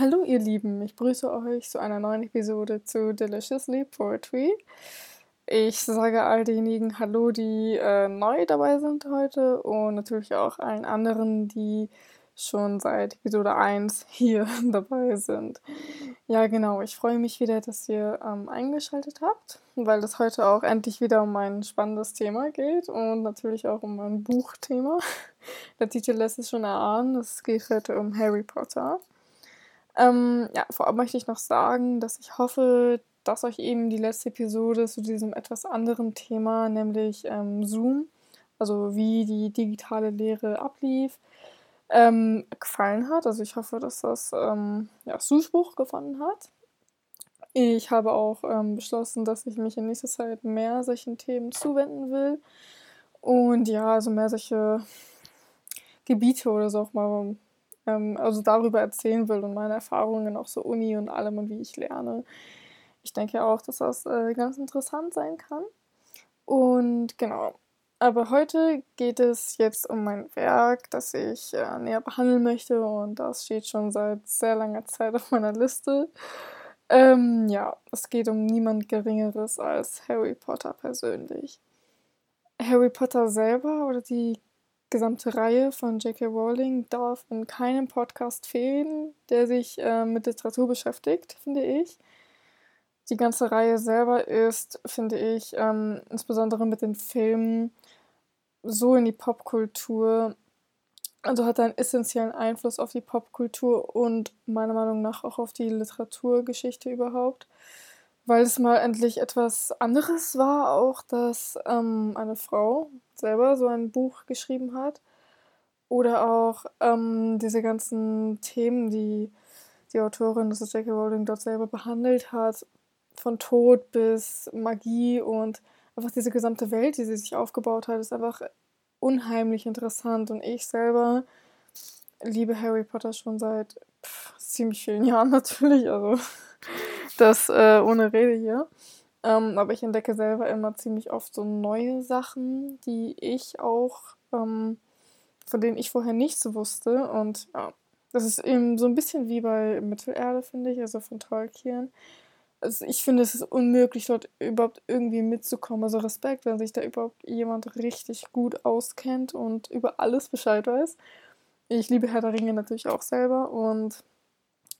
Hallo ihr Lieben, ich grüße euch zu einer neuen Episode zu Deliciously Poetry. Ich sage all denjenigen Hallo, die äh, neu dabei sind heute und natürlich auch allen anderen, die schon seit Episode 1 hier dabei sind. Ja, genau, ich freue mich wieder, dass ihr ähm, eingeschaltet habt, weil es heute auch endlich wieder um ein spannendes Thema geht und natürlich auch um ein Buchthema. Der Titel lässt es schon erahnen, es geht heute um Harry Potter. Ähm, ja, vorab möchte ich noch sagen, dass ich hoffe, dass euch eben die letzte Episode zu diesem etwas anderen Thema, nämlich ähm, Zoom, also wie die digitale Lehre ablief, ähm, gefallen hat. Also ich hoffe, dass das ähm, ja, Zuspruch gefunden hat. Ich habe auch ähm, beschlossen, dass ich mich in nächster Zeit mehr solchen Themen zuwenden will. Und ja, also mehr solche Gebiete oder so auch mal, ähm, also darüber erzählen will und meine Erfahrungen auch so Uni und allem und wie ich lerne. Ich denke auch, dass das äh, ganz interessant sein kann. Und genau, aber heute geht es jetzt um mein Werk, das ich äh, näher behandeln möchte und das steht schon seit sehr langer Zeit auf meiner Liste. Ähm, ja, es geht um niemand Geringeres als Harry Potter persönlich. Harry Potter selber oder die gesamte Reihe von J.K. Rowling darf in keinem Podcast fehlen, der sich äh, mit Literatur beschäftigt, finde ich. Die ganze Reihe selber ist, finde ich, ähm, insbesondere mit den Filmen so in die Popkultur, also hat einen essentiellen Einfluss auf die Popkultur und meiner Meinung nach auch auf die Literaturgeschichte überhaupt, weil es mal endlich etwas anderes war, auch dass ähm, eine Frau selber so ein Buch geschrieben hat oder auch ähm, diese ganzen Themen, die die Autorin, das ist J.K. Rowling, dort selber behandelt hat, von Tod bis Magie und einfach diese gesamte Welt, die sie sich aufgebaut hat, ist einfach unheimlich interessant. Und ich selber liebe Harry Potter schon seit pff, ziemlich vielen Jahren natürlich. Also das äh, ohne Rede hier. Ähm, aber ich entdecke selber immer ziemlich oft so neue Sachen, die ich auch, ähm, von denen ich vorher nichts wusste. Und ja, das ist eben so ein bisschen wie bei Mittelerde, finde ich, also von Tolkien also ich finde, es ist unmöglich, dort überhaupt irgendwie mitzukommen. Also Respekt, wenn sich da überhaupt jemand richtig gut auskennt und über alles Bescheid weiß. Ich liebe Herr der Ringe natürlich auch selber und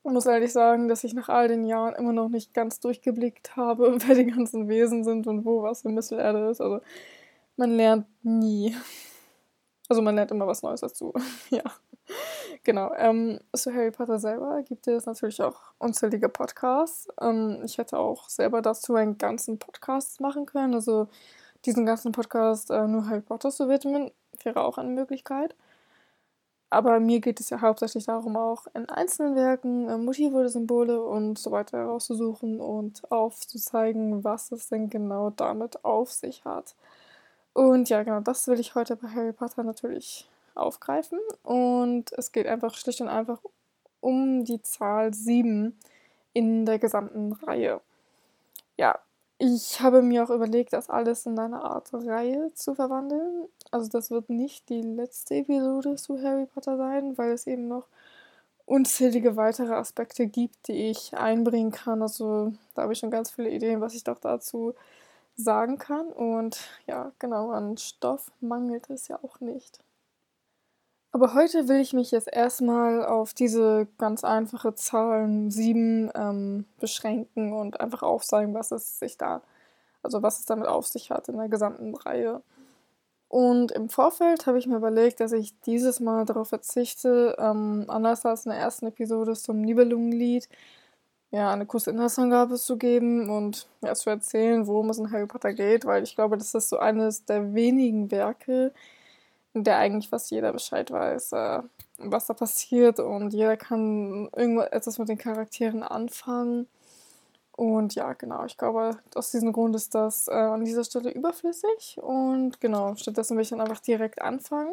muss ehrlich sagen, dass ich nach all den Jahren immer noch nicht ganz durchgeblickt habe, wer die ganzen Wesen sind und wo was in Mittelerde ist. Also man lernt nie. Also man lernt immer was Neues dazu. ja. Genau, ähm, zu Harry Potter selber gibt es natürlich auch unzählige Podcasts. Ähm, ich hätte auch selber dazu einen ganzen Podcast machen können, also diesen ganzen Podcast äh, nur Harry Potter zu widmen, wäre auch eine Möglichkeit. Aber mir geht es ja hauptsächlich darum, auch in einzelnen Werken äh, Motive oder Symbole und so weiter herauszusuchen und aufzuzeigen, was es denn genau damit auf sich hat. Und ja, genau, das will ich heute bei Harry Potter natürlich aufgreifen. Und es geht einfach schlicht und einfach um die Zahl 7 in der gesamten Reihe. Ja, ich habe mir auch überlegt, das alles in eine Art Reihe zu verwandeln. Also das wird nicht die letzte Episode zu Harry Potter sein, weil es eben noch unzählige weitere Aspekte gibt, die ich einbringen kann. Also da habe ich schon ganz viele Ideen, was ich doch dazu sagen kann. Und ja, genau, an Stoff mangelt es ja auch nicht. Aber heute will ich mich jetzt erstmal auf diese ganz einfache Zahl 7 ähm, beschränken und einfach aufzeigen, was es sich da, also was es damit auf sich hat in der gesamten Reihe. Und im Vorfeld habe ich mir überlegt, dass ich dieses Mal darauf verzichte, ähm, anders als in der ersten Episode zum Nibelungenlied, ja, eine kurze Inhaltsangabe zu geben und ja, zu erzählen, worum es in Harry Potter geht, weil ich glaube, das ist so eines der wenigen Werke, der eigentlich fast jeder Bescheid weiß, äh, was da passiert und jeder kann irgendetwas mit den Charakteren anfangen. Und ja, genau, ich glaube, aus diesem Grund ist das äh, an dieser Stelle überflüssig. Und genau, stattdessen will ich dann einfach direkt anfangen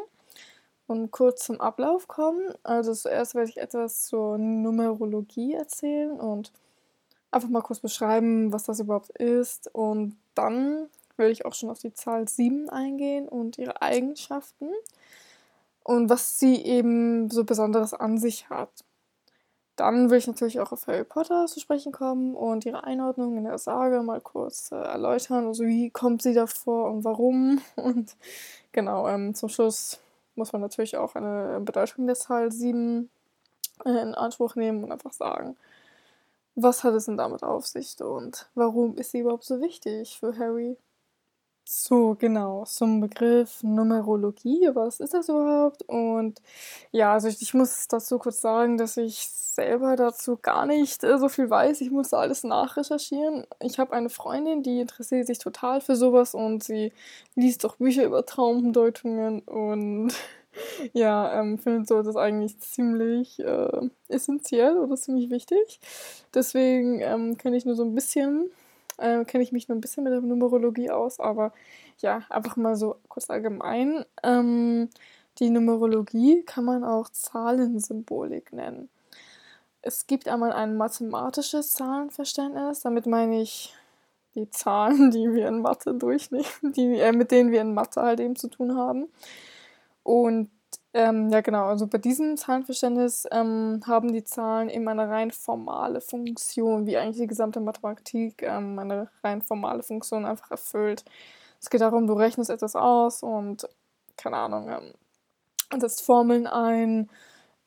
und kurz zum Ablauf kommen. Also zuerst werde ich etwas zur Numerologie erzählen und einfach mal kurz beschreiben, was das überhaupt ist. Und dann will ich auch schon auf die Zahl 7 eingehen und ihre Eigenschaften und was sie eben so Besonderes an sich hat. Dann will ich natürlich auch auf Harry Potter zu sprechen kommen und ihre Einordnung in der Sage mal kurz äh, erläutern. Also wie kommt sie davor und warum. Und genau, ähm, zum Schluss muss man natürlich auch eine Bedeutung der Zahl 7 äh, in Anspruch nehmen und einfach sagen, was hat es denn damit auf sich und warum ist sie überhaupt so wichtig für Harry? So, genau, zum Begriff Numerologie. Was ist das überhaupt? Und ja, also ich, ich muss dazu kurz sagen, dass ich selber dazu gar nicht äh, so viel weiß. Ich muss alles nachrecherchieren. Ich habe eine Freundin, die interessiert sich total für sowas und sie liest auch Bücher über Traumdeutungen und ja, ähm, findet so das eigentlich ziemlich äh, essentiell oder ziemlich wichtig. Deswegen ähm, kenne ich nur so ein bisschen äh, kenne ich mich nur ein bisschen mit der Numerologie aus, aber ja, einfach mal so kurz allgemein. Ähm, die Numerologie kann man auch Zahlensymbolik nennen. Es gibt einmal ein mathematisches Zahlenverständnis, damit meine ich die Zahlen, die wir in Mathe durchnehmen, die, äh, mit denen wir in Mathe halt eben zu tun haben. Und ähm, ja, genau. Also bei diesem Zahlenverständnis ähm, haben die Zahlen eben eine rein formale Funktion, wie eigentlich die gesamte Mathematik ähm, eine rein formale Funktion einfach erfüllt. Es geht darum, du rechnest etwas aus und, keine Ahnung, ähm, setzt Formeln ein,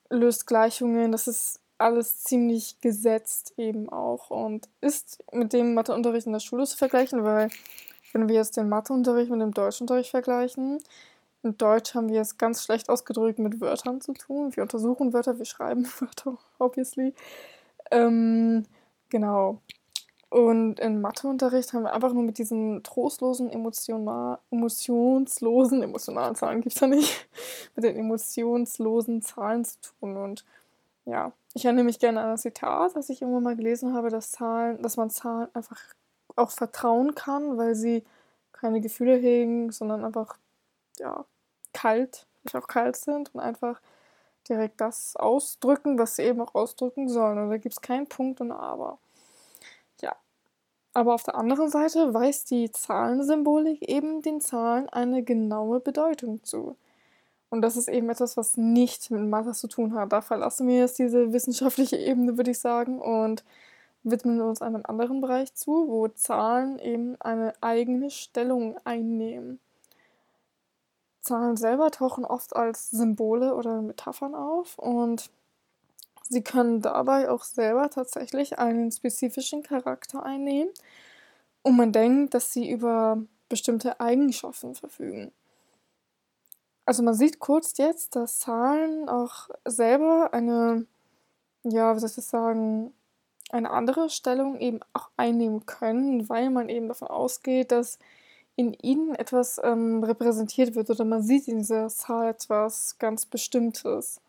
löst Gleichungen. Das ist alles ziemlich gesetzt eben auch und ist mit dem Matheunterricht in der Schule zu vergleichen, weil wenn wir jetzt den Matheunterricht mit dem Deutschunterricht vergleichen, in Deutsch haben wir es ganz schlecht ausgedrückt mit Wörtern zu tun. Wir untersuchen Wörter, wir schreiben Wörter, obviously. Ähm, genau. Und im Matheunterricht haben wir einfach nur mit diesen trostlosen, emotional, emotionslosen, emotionalen Zahlen gibt es ja nicht, mit den emotionslosen Zahlen zu tun. Und ja, ich erinnere mich gerne an ein Zitat, das ich irgendwann mal gelesen habe, dass Zahlen, dass man Zahlen einfach auch vertrauen kann, weil sie keine Gefühle hegen, sondern einfach ja, kalt, auch kalt sind und einfach direkt das ausdrücken, was sie eben auch ausdrücken sollen. Und da gibt es keinen Punkt und Aber. Ja. Aber auf der anderen Seite weist die Zahlensymbolik eben den Zahlen eine genaue Bedeutung zu. Und das ist eben etwas, was nicht mit Mathe zu tun hat. Da verlassen wir jetzt diese wissenschaftliche Ebene, würde ich sagen, und widmen uns einem anderen Bereich zu, wo Zahlen eben eine eigene Stellung einnehmen. Zahlen selber tauchen oft als Symbole oder Metaphern auf und sie können dabei auch selber tatsächlich einen spezifischen Charakter einnehmen und man denkt, dass sie über bestimmte Eigenschaften verfügen. Also man sieht kurz jetzt, dass Zahlen auch selber eine, ja, wie soll ich sagen, eine andere Stellung eben auch einnehmen können, weil man eben davon ausgeht, dass in ihnen etwas ähm, repräsentiert wird oder man sieht in dieser Zahl etwas ganz Bestimmtes.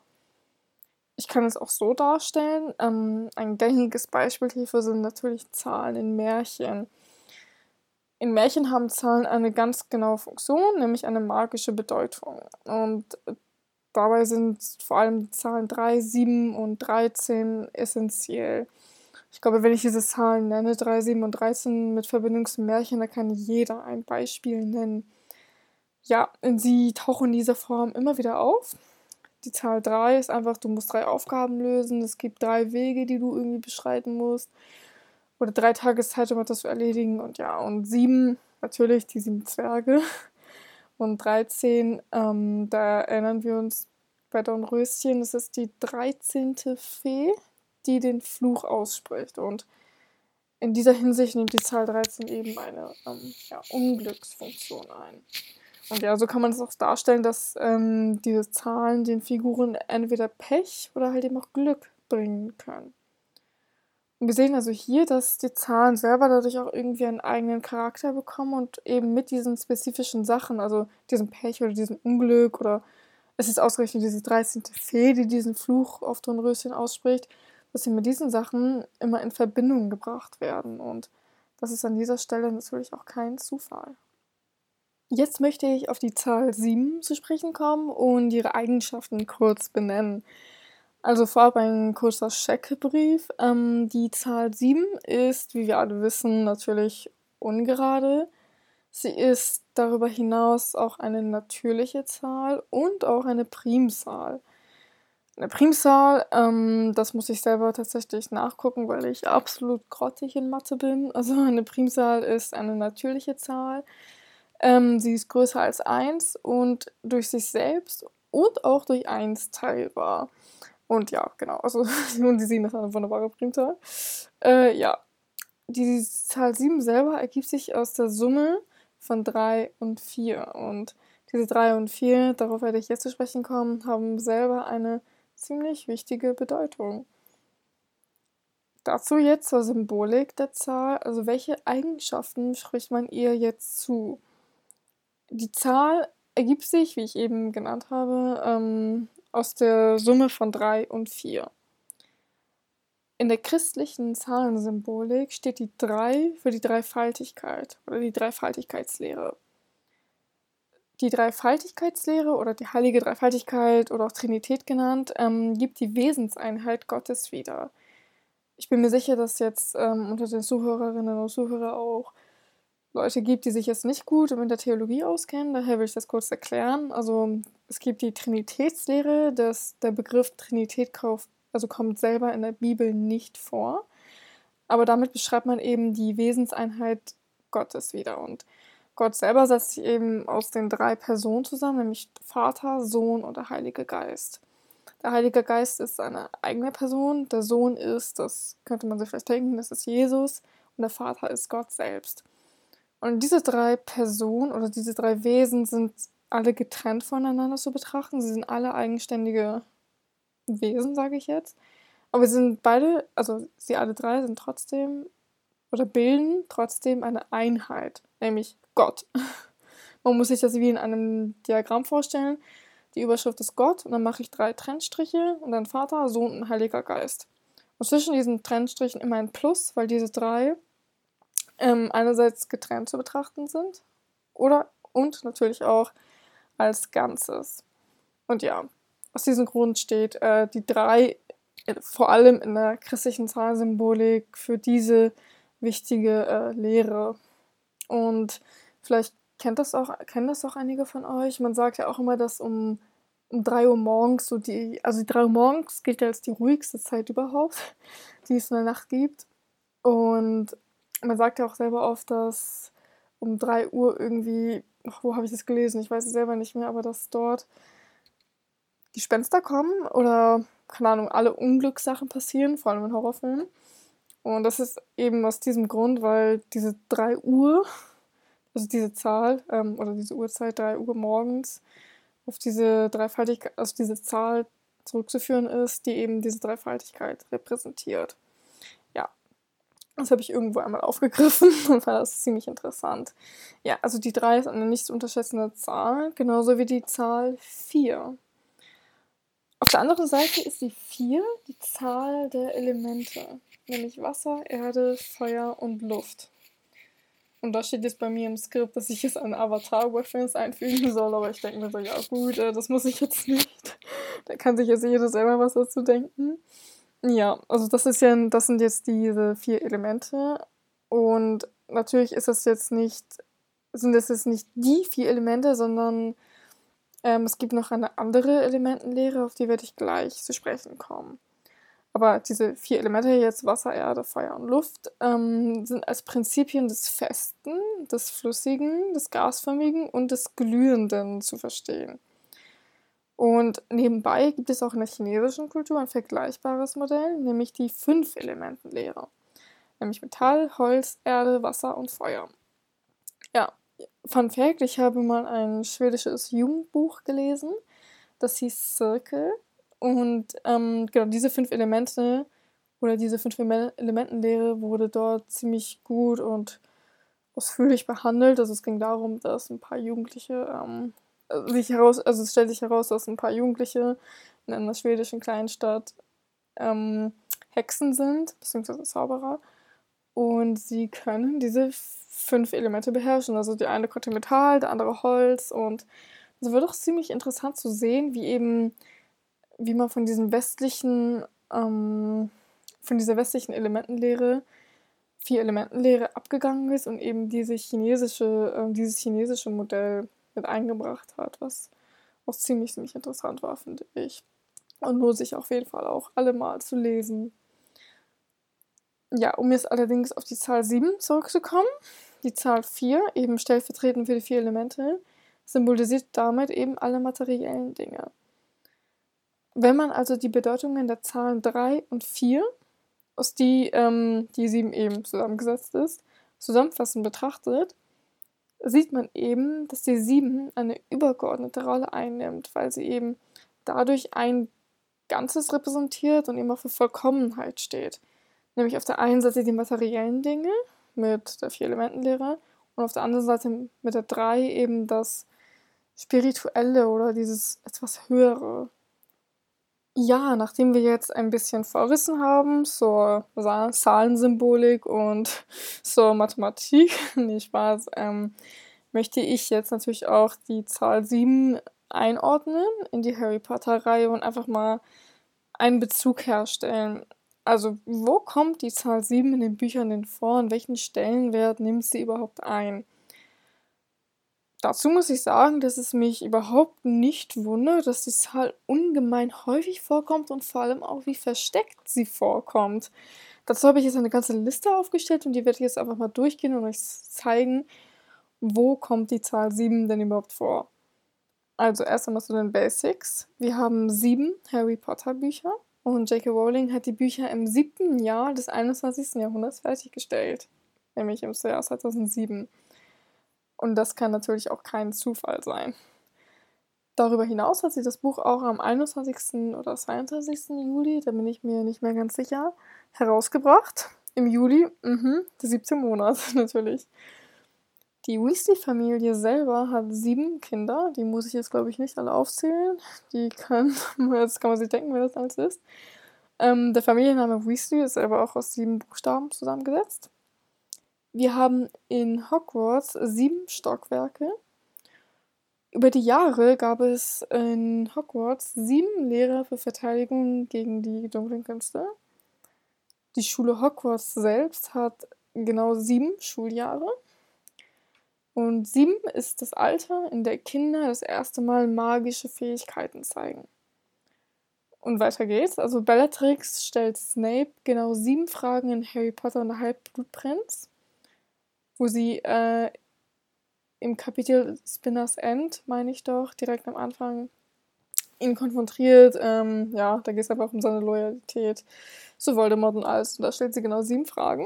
Ich kann es auch so darstellen. Ähm, ein gängiges Beispiel hierfür sind natürlich Zahlen in Märchen. In Märchen haben Zahlen eine ganz genaue Funktion, nämlich eine magische Bedeutung. Und dabei sind vor allem die Zahlen 3, 7 und 13 essentiell. Ich glaube, wenn ich diese Zahlen nenne, 3, 7 und 13 mit Verbindung zum Märchen, da kann jeder ein Beispiel nennen. Ja, sie tauchen in dieser Form immer wieder auf. Die Zahl 3 ist einfach, du musst drei Aufgaben lösen. Es gibt drei Wege, die du irgendwie beschreiten musst. Oder drei Tageszeit, um etwas zu erledigen. Und ja, und 7, natürlich die sieben Zwerge. Und 13, ähm, da erinnern wir uns bei Dornröschen, das ist die 13. Fee, die den Fluch ausspricht. Und in dieser Hinsicht nimmt die Zahl 13 eben eine ähm, ja, Unglücksfunktion ein. Und ja, so kann man es auch darstellen, dass ähm, diese Zahlen den Figuren entweder Pech oder halt eben auch Glück bringen können. Und wir sehen also hier, dass die Zahlen selber dadurch auch irgendwie einen eigenen Charakter bekommen und eben mit diesen spezifischen Sachen, also diesem Pech oder diesem Unglück oder es ist ausgerechnet diese 13. Fee, die diesen Fluch auf Dornröschen ausspricht, dass sie mit diesen Sachen immer in Verbindung gebracht werden. Und das ist an dieser Stelle natürlich auch kein Zufall. Jetzt möchte ich auf die Zahl 7 zu sprechen kommen und ihre Eigenschaften kurz benennen. Also vorab ein kurzer Checkbrief. Ähm, die Zahl 7 ist, wie wir alle wissen, natürlich ungerade. Sie ist darüber hinaus auch eine natürliche Zahl und auch eine Primzahl. Eine Primzahl, ähm, das muss ich selber tatsächlich nachgucken, weil ich absolut grottig in Mathe bin. Also eine Primzahl ist eine natürliche Zahl. Ähm, sie ist größer als 1 und durch sich selbst und auch durch 1 teilbar. Und ja, genau, also und die 7 ist eine wunderbare Primzahl. Äh, ja, die Zahl 7 selber ergibt sich aus der Summe von 3 und 4. Und diese 3 und 4, darauf werde ich jetzt zu sprechen kommen, haben selber eine ziemlich wichtige Bedeutung. Dazu jetzt zur Symbolik der Zahl. Also welche Eigenschaften spricht man ihr jetzt zu? Die Zahl ergibt sich, wie ich eben genannt habe, ähm, aus der Summe von 3 und 4. In der christlichen Zahlensymbolik steht die 3 für die Dreifaltigkeit oder die Dreifaltigkeitslehre. Die Dreifaltigkeitslehre oder die heilige Dreifaltigkeit oder auch Trinität genannt, ähm, gibt die Wesenseinheit Gottes wieder. Ich bin mir sicher, dass jetzt ähm, unter den Zuhörerinnen und Zuhörern auch Leute gibt, die sich jetzt nicht gut mit der Theologie auskennen. Daher will ich das kurz erklären. Also es gibt die Trinitätslehre, dass der Begriff Trinität also kommt selber in der Bibel nicht vor. Aber damit beschreibt man eben die Wesenseinheit Gottes wieder. Und Gott selber setzt sich eben aus den drei Personen zusammen, nämlich Vater, Sohn und der Heilige Geist. Der Heilige Geist ist eine eigene Person, der Sohn ist, das könnte man sich vielleicht denken, das ist Jesus und der Vater ist Gott selbst. Und diese drei Personen oder diese drei Wesen sind alle getrennt voneinander zu betrachten. Sie sind alle eigenständige Wesen, sage ich jetzt. Aber sie sind beide, also sie alle drei sind trotzdem oder bilden trotzdem eine Einheit, nämlich Gott. Man muss sich das wie in einem Diagramm vorstellen. Die Überschrift ist Gott und dann mache ich drei Trennstriche und dann Vater, Sohn und Heiliger Geist. Und zwischen diesen Trennstrichen immer ein Plus, weil diese drei ähm, einerseits getrennt zu betrachten sind oder und natürlich auch als Ganzes. Und ja, aus diesem Grund steht äh, die drei äh, vor allem in der christlichen Zahlsymbolik für diese wichtige äh, Lehre. Und vielleicht kennt das auch, kennen das auch einige von euch. Man sagt ja auch immer, dass um, um 3 Uhr morgens so die, also die 3 Uhr morgens gilt ja als die ruhigste Zeit überhaupt, die es in der Nacht gibt. Und man sagt ja auch selber oft, dass um 3 Uhr irgendwie, wo habe ich das gelesen? Ich weiß es selber nicht mehr, aber dass dort Gespenster kommen oder, keine Ahnung, alle Unglückssachen passieren, vor allem in Horrorfilmen. Und das ist eben aus diesem Grund, weil diese 3 Uhr, also diese Zahl ähm, oder diese Uhrzeit 3 Uhr morgens, auf diese Dreifaltigkeit, also diese Zahl zurückzuführen ist, die eben diese Dreifaltigkeit repräsentiert. Ja, das habe ich irgendwo einmal aufgegriffen und fand das ziemlich interessant. Ja, also die 3 ist eine nicht zu unterschätzende Zahl, genauso wie die Zahl 4. Auf der anderen Seite ist die 4 die Zahl der Elemente, nämlich Wasser, Erde, Feuer und Luft. Und da steht jetzt bei mir im Skript, dass ich jetzt einen Avatar-Reference einfügen soll, aber ich denke mir so, ja gut, äh, das muss ich jetzt nicht. Da kann sich jetzt jeder selber was dazu denken. Ja, also das ist ja, das sind jetzt diese vier Elemente. Und natürlich ist das jetzt nicht, sind das jetzt nicht die vier Elemente, sondern ähm, es gibt noch eine andere Elementenlehre, auf die werde ich gleich zu sprechen kommen. Aber diese vier Elemente, jetzt Wasser, Erde, Feuer und Luft, ähm, sind als Prinzipien des Festen, des Flüssigen, des Gasförmigen und des Glühenden zu verstehen. Und nebenbei gibt es auch in der chinesischen Kultur ein vergleichbares Modell, nämlich die Fünf-Elementen-Lehre. Nämlich Metall, Holz, Erde, Wasser und Feuer. Ja, Fun Fact: Ich habe mal ein schwedisches Jugendbuch gelesen, das hieß Circle. Und ähm, genau diese fünf Elemente oder diese fünf Elementenlehre wurde dort ziemlich gut und ausführlich behandelt. Also es ging darum, dass ein paar Jugendliche ähm, sich heraus, also es stellt sich heraus, dass ein paar Jugendliche in einer schwedischen Kleinstadt ähm, Hexen sind, beziehungsweise Zauberer. Und sie können diese fünf Elemente beherrschen. Also die eine konnte Metall, der andere Holz und es wird auch ziemlich interessant zu sehen, wie eben, wie man von diesem westlichen, ähm, von dieser westlichen Elementenlehre, vier Elementenlehre abgegangen ist und eben diese chinesische, äh, dieses chinesische Modell mit eingebracht hat, was auch ziemlich, ziemlich interessant war, finde ich. und lohnt sich auf jeden Fall auch alle mal zu lesen. Ja, um jetzt allerdings auf die Zahl 7 zurückzukommen, die Zahl 4, eben stellvertretend für die vier Elemente, symbolisiert damit eben alle materiellen Dinge. Wenn man also die Bedeutungen der Zahlen 3 und 4, aus die ähm, die 7 eben zusammengesetzt ist, zusammenfassend betrachtet, sieht man eben, dass die 7 eine übergeordnete Rolle einnimmt, weil sie eben dadurch ein Ganzes repräsentiert und eben auch für Vollkommenheit steht. Nämlich auf der einen Seite die materiellen Dinge mit der Vier-Elementen-Lehre und auf der anderen Seite mit der Drei eben das Spirituelle oder dieses etwas Höhere. Ja, nachdem wir jetzt ein bisschen Vorwissen haben zur Zahlensymbolik und zur Mathematik, nicht Spaß, ähm, möchte ich jetzt natürlich auch die Zahl 7 einordnen in die Harry Potter-Reihe und einfach mal einen Bezug herstellen. Also, wo kommt die Zahl 7 in den Büchern denn vor und welchen Stellenwert nimmt sie überhaupt ein? Dazu muss ich sagen, dass es mich überhaupt nicht wundert, dass die Zahl ungemein häufig vorkommt und vor allem auch, wie versteckt sie vorkommt. Dazu habe ich jetzt eine ganze Liste aufgestellt und die werde ich jetzt einfach mal durchgehen und euch zeigen, wo kommt die Zahl 7 denn überhaupt vor. Also erst einmal zu den Basics. Wir haben sieben Harry Potter Bücher und J.K. Rowling hat die Bücher im siebten Jahr des 21. Jahrhunderts fertiggestellt, nämlich im Jahr 2007. Und das kann natürlich auch kein Zufall sein. Darüber hinaus hat sie das Buch auch am 21. oder 22. Juli, da bin ich mir nicht mehr ganz sicher, herausgebracht. Im Juli, mhm, der 17. Monat natürlich. Die Weasley-Familie selber hat sieben Kinder. Die muss ich jetzt, glaube ich, nicht alle aufzählen. Die kann, jetzt kann man sich denken, wer das alles ist. Ähm, der Familienname Weasley ist aber auch aus sieben Buchstaben zusammengesetzt. Wir haben in Hogwarts sieben Stockwerke. Über die Jahre gab es in Hogwarts sieben Lehrer für Verteidigung gegen die dunklen Künste. Die Schule Hogwarts selbst hat genau sieben Schuljahre. Und sieben ist das Alter, in der Kinder das erste Mal magische Fähigkeiten zeigen. Und weiter geht's. Also Bellatrix stellt Snape genau sieben Fragen in Harry Potter und der Halbblutprinz, wo sie äh, im Kapitel Spinners End, meine ich doch, direkt am Anfang ihn konfrontiert. Ähm, ja, da geht es auch um seine Loyalität zu Voldemort und alles. Und da stellt sie genau sieben Fragen.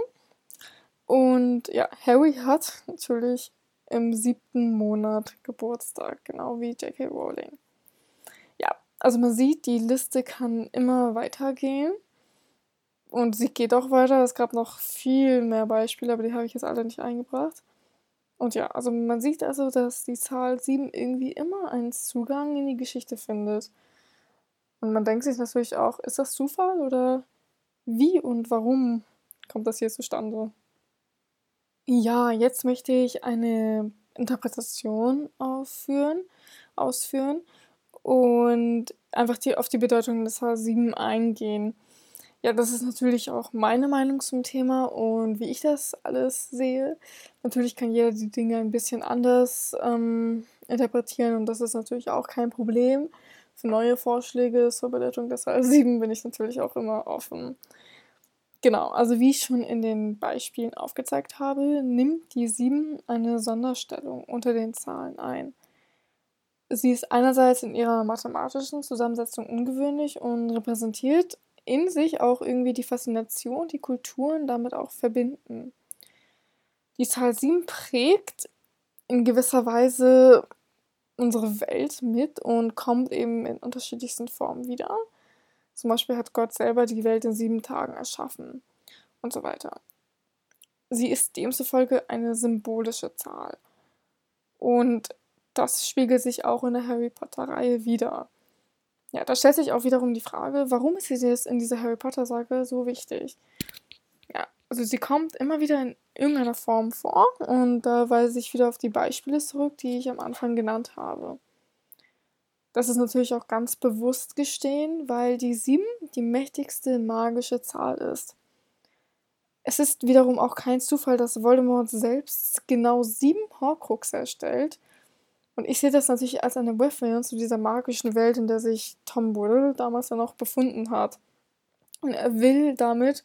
Und ja, Harry hat natürlich im siebten Monat Geburtstag, genau wie J.K. Rowling. Ja, also man sieht, die Liste kann immer weitergehen. Und sie geht auch weiter. Es gab noch viel mehr Beispiele, aber die habe ich jetzt alle nicht eingebracht. Und ja, also man sieht also, dass die Zahl 7 irgendwie immer einen Zugang in die Geschichte findet. Und man denkt sich natürlich auch, ist das Zufall oder wie und warum kommt das hier zustande? Ja, jetzt möchte ich eine Interpretation aufführen, ausführen und einfach die, auf die Bedeutung des H7 eingehen. Ja, das ist natürlich auch meine Meinung zum Thema und wie ich das alles sehe. Natürlich kann jeder die Dinge ein bisschen anders ähm, interpretieren und das ist natürlich auch kein Problem. Für neue Vorschläge zur Bedeutung des H7 bin ich natürlich auch immer offen. Genau, also wie ich schon in den Beispielen aufgezeigt habe, nimmt die 7 eine Sonderstellung unter den Zahlen ein. Sie ist einerseits in ihrer mathematischen Zusammensetzung ungewöhnlich und repräsentiert in sich auch irgendwie die Faszination, die Kulturen damit auch verbinden. Die Zahl 7 prägt in gewisser Weise unsere Welt mit und kommt eben in unterschiedlichsten Formen wieder. Zum Beispiel hat Gott selber die Welt in sieben Tagen erschaffen und so weiter. Sie ist demzufolge eine symbolische Zahl. Und das spiegelt sich auch in der Harry Potter-Reihe wieder. Ja, da stellt sich auch wiederum die Frage, warum ist sie jetzt in dieser Harry Potter-Sage so wichtig? Ja, also sie kommt immer wieder in irgendeiner Form vor und da weise ich wieder auf die Beispiele zurück, die ich am Anfang genannt habe. Das ist natürlich auch ganz bewusst gestehen, weil die 7 die mächtigste magische Zahl ist. Es ist wiederum auch kein Zufall, dass Voldemort selbst genau sieben Horcruxe erstellt, Und ich sehe das natürlich als eine Reference zu dieser magischen Welt, in der sich Tom Riddle damals dann auch befunden hat. Und er will damit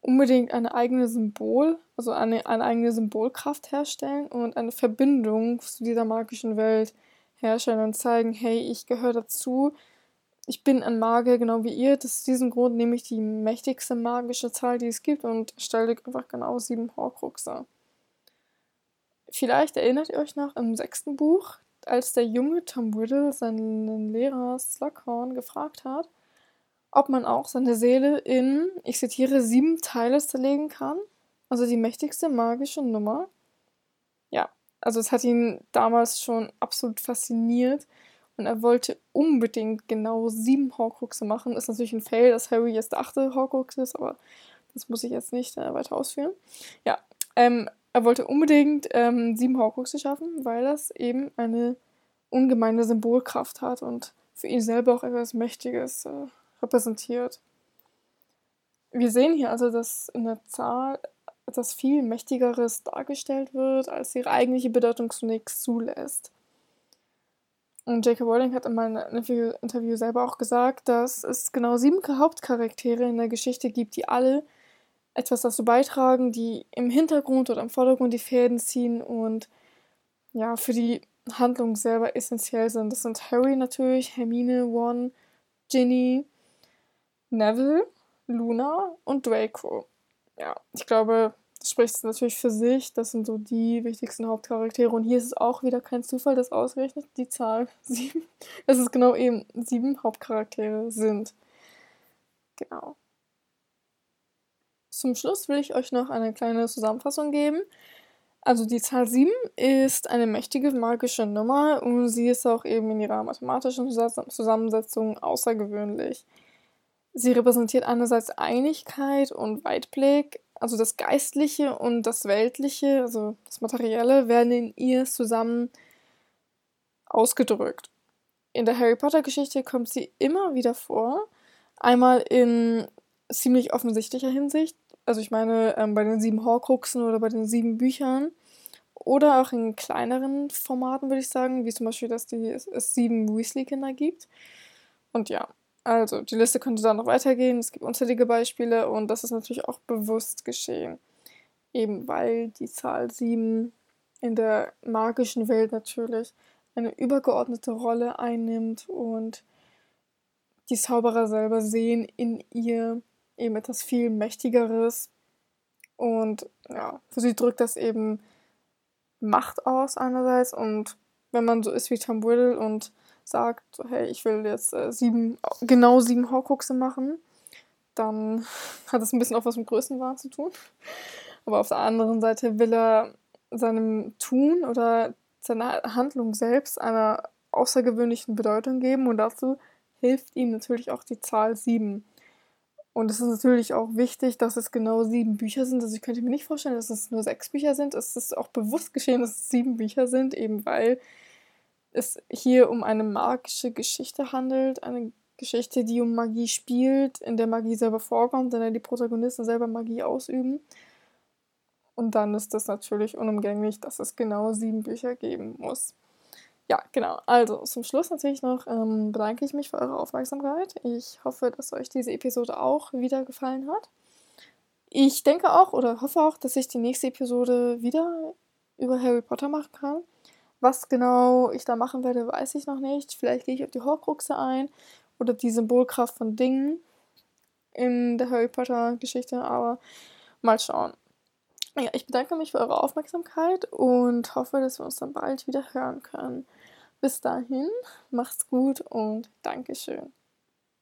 unbedingt eine eigene Symbol, also eine, eine eigene Symbolkraft herstellen und eine Verbindung zu dieser magischen Welt herstellen und zeigen, hey, ich gehöre dazu, ich bin ein Magier, genau wie ihr. Das ist diesem Grund nehme ich die mächtigste magische Zahl, die es gibt und stelle einfach genau sieben Horcruxe. Vielleicht erinnert ihr euch noch im sechsten Buch, als der junge Tom Riddle seinen Lehrer Slughorn gefragt hat, ob man auch seine Seele in, ich zitiere, sieben Teile zerlegen kann. Also die mächtigste magische Nummer. Ja, also es hat ihn damals schon absolut fasziniert und er wollte unbedingt genau sieben Horcruxe machen. Ist natürlich ein Fail, dass Harry jetzt der achte Horcrux ist, aber das muss ich jetzt nicht äh, weiter ausführen. Ja, ähm, er wollte unbedingt ähm, sieben Horcruxe schaffen, weil das eben eine ungemeine Symbolkraft hat und für ihn selber auch etwas Mächtiges äh, repräsentiert. Wir sehen hier also, dass in der Zahl etwas viel Mächtigeres dargestellt wird, als ihre eigentliche Bedeutung zunächst zulässt. Und J.K. Rowling hat in meinem Interview selber auch gesagt, dass es genau sieben Hauptcharaktere in der Geschichte gibt, die alle etwas dazu beitragen, die im Hintergrund oder im Vordergrund die Fäden ziehen und ja, für die Handlung selber essentiell sind. Das sind Harry natürlich, Hermine, Ron, Ginny, Neville, Luna und Draco. Ja, ich glaube, das spricht natürlich für sich. Das sind so die wichtigsten Hauptcharaktere. Und hier ist es auch wieder kein Zufall, dass ausgerechnet die Zahl sieben, dass es genau eben sieben Hauptcharaktere sind. Genau. Zum Schluss will ich euch noch eine kleine Zusammenfassung geben. Also die Zahl 7 ist eine mächtige magische Nummer und sie ist auch eben in ihrer mathematischen Zusammensetzung außergewöhnlich. Sie repräsentiert einerseits Einigkeit und Weitblick, also das Geistliche und das Weltliche, also das Materielle, werden in ihr zusammen ausgedrückt. In der Harry Potter Geschichte kommt sie immer wieder vor. Einmal in ziemlich offensichtlicher Hinsicht, also ich meine, ähm, bei den sieben Horcruxen oder bei den sieben Büchern. Oder auch in kleineren Formaten, würde ich sagen, wie zum Beispiel, dass die, es, es sieben Weasley-Kinder gibt. Und ja, also die Liste könnte dann noch weitergehen. Es gibt unzählige Beispiele und das ist natürlich auch bewusst geschehen. Eben weil die Zahl sieben in der magischen Welt natürlich eine übergeordnete Rolle einnimmt und die Zauberer selber sehen in ihr eben etwas viel Mächtigeres. Und ja, für sie drückt das eben Macht aus einerseits. Und wenn man so ist wie Tom Riddle und sagt, hey, ich will jetzt äh, sieben, genau sieben Horcruxe machen, dann hat das ein bisschen auch was mit Größenwahn zu tun. Aber auf der anderen Seite will er seinem Tun oder seiner Handlung selbst einer außergewöhnlichen Bedeutung geben und dazu hilft ihm natürlich auch die Zahl sieben. Und es ist natürlich auch wichtig, dass es genau sieben Bücher sind. Also ich könnte mir nicht vorstellen, dass es nur sechs Bücher sind. Es ist auch bewusst geschehen, dass es sieben Bücher sind, eben weil es hier um eine magische Geschichte handelt. Eine Geschichte, die um Magie spielt, in der Magie selber vorkommt, in der die Protagonisten selber Magie ausüben. Und dann ist das natürlich unumgänglich, dass es genau sieben Bücher geben muss. Ja, genau. Also zum Schluss natürlich noch ähm, bedanke ich mich für eure Aufmerksamkeit. Ich hoffe, dass euch diese Episode auch wieder gefallen hat. Ich denke auch oder hoffe auch, dass ich die nächste Episode wieder über Harry Potter machen kann. Was genau ich da machen werde, weiß ich noch nicht. Vielleicht gehe ich auf die Horcruxe ein oder die Symbolkraft von Dingen in der Harry Potter Geschichte, aber mal schauen. Ja, ich bedanke mich für eure Aufmerksamkeit und hoffe, dass wir uns dann bald wieder hören können. Bis dahin, macht's gut und Dankeschön.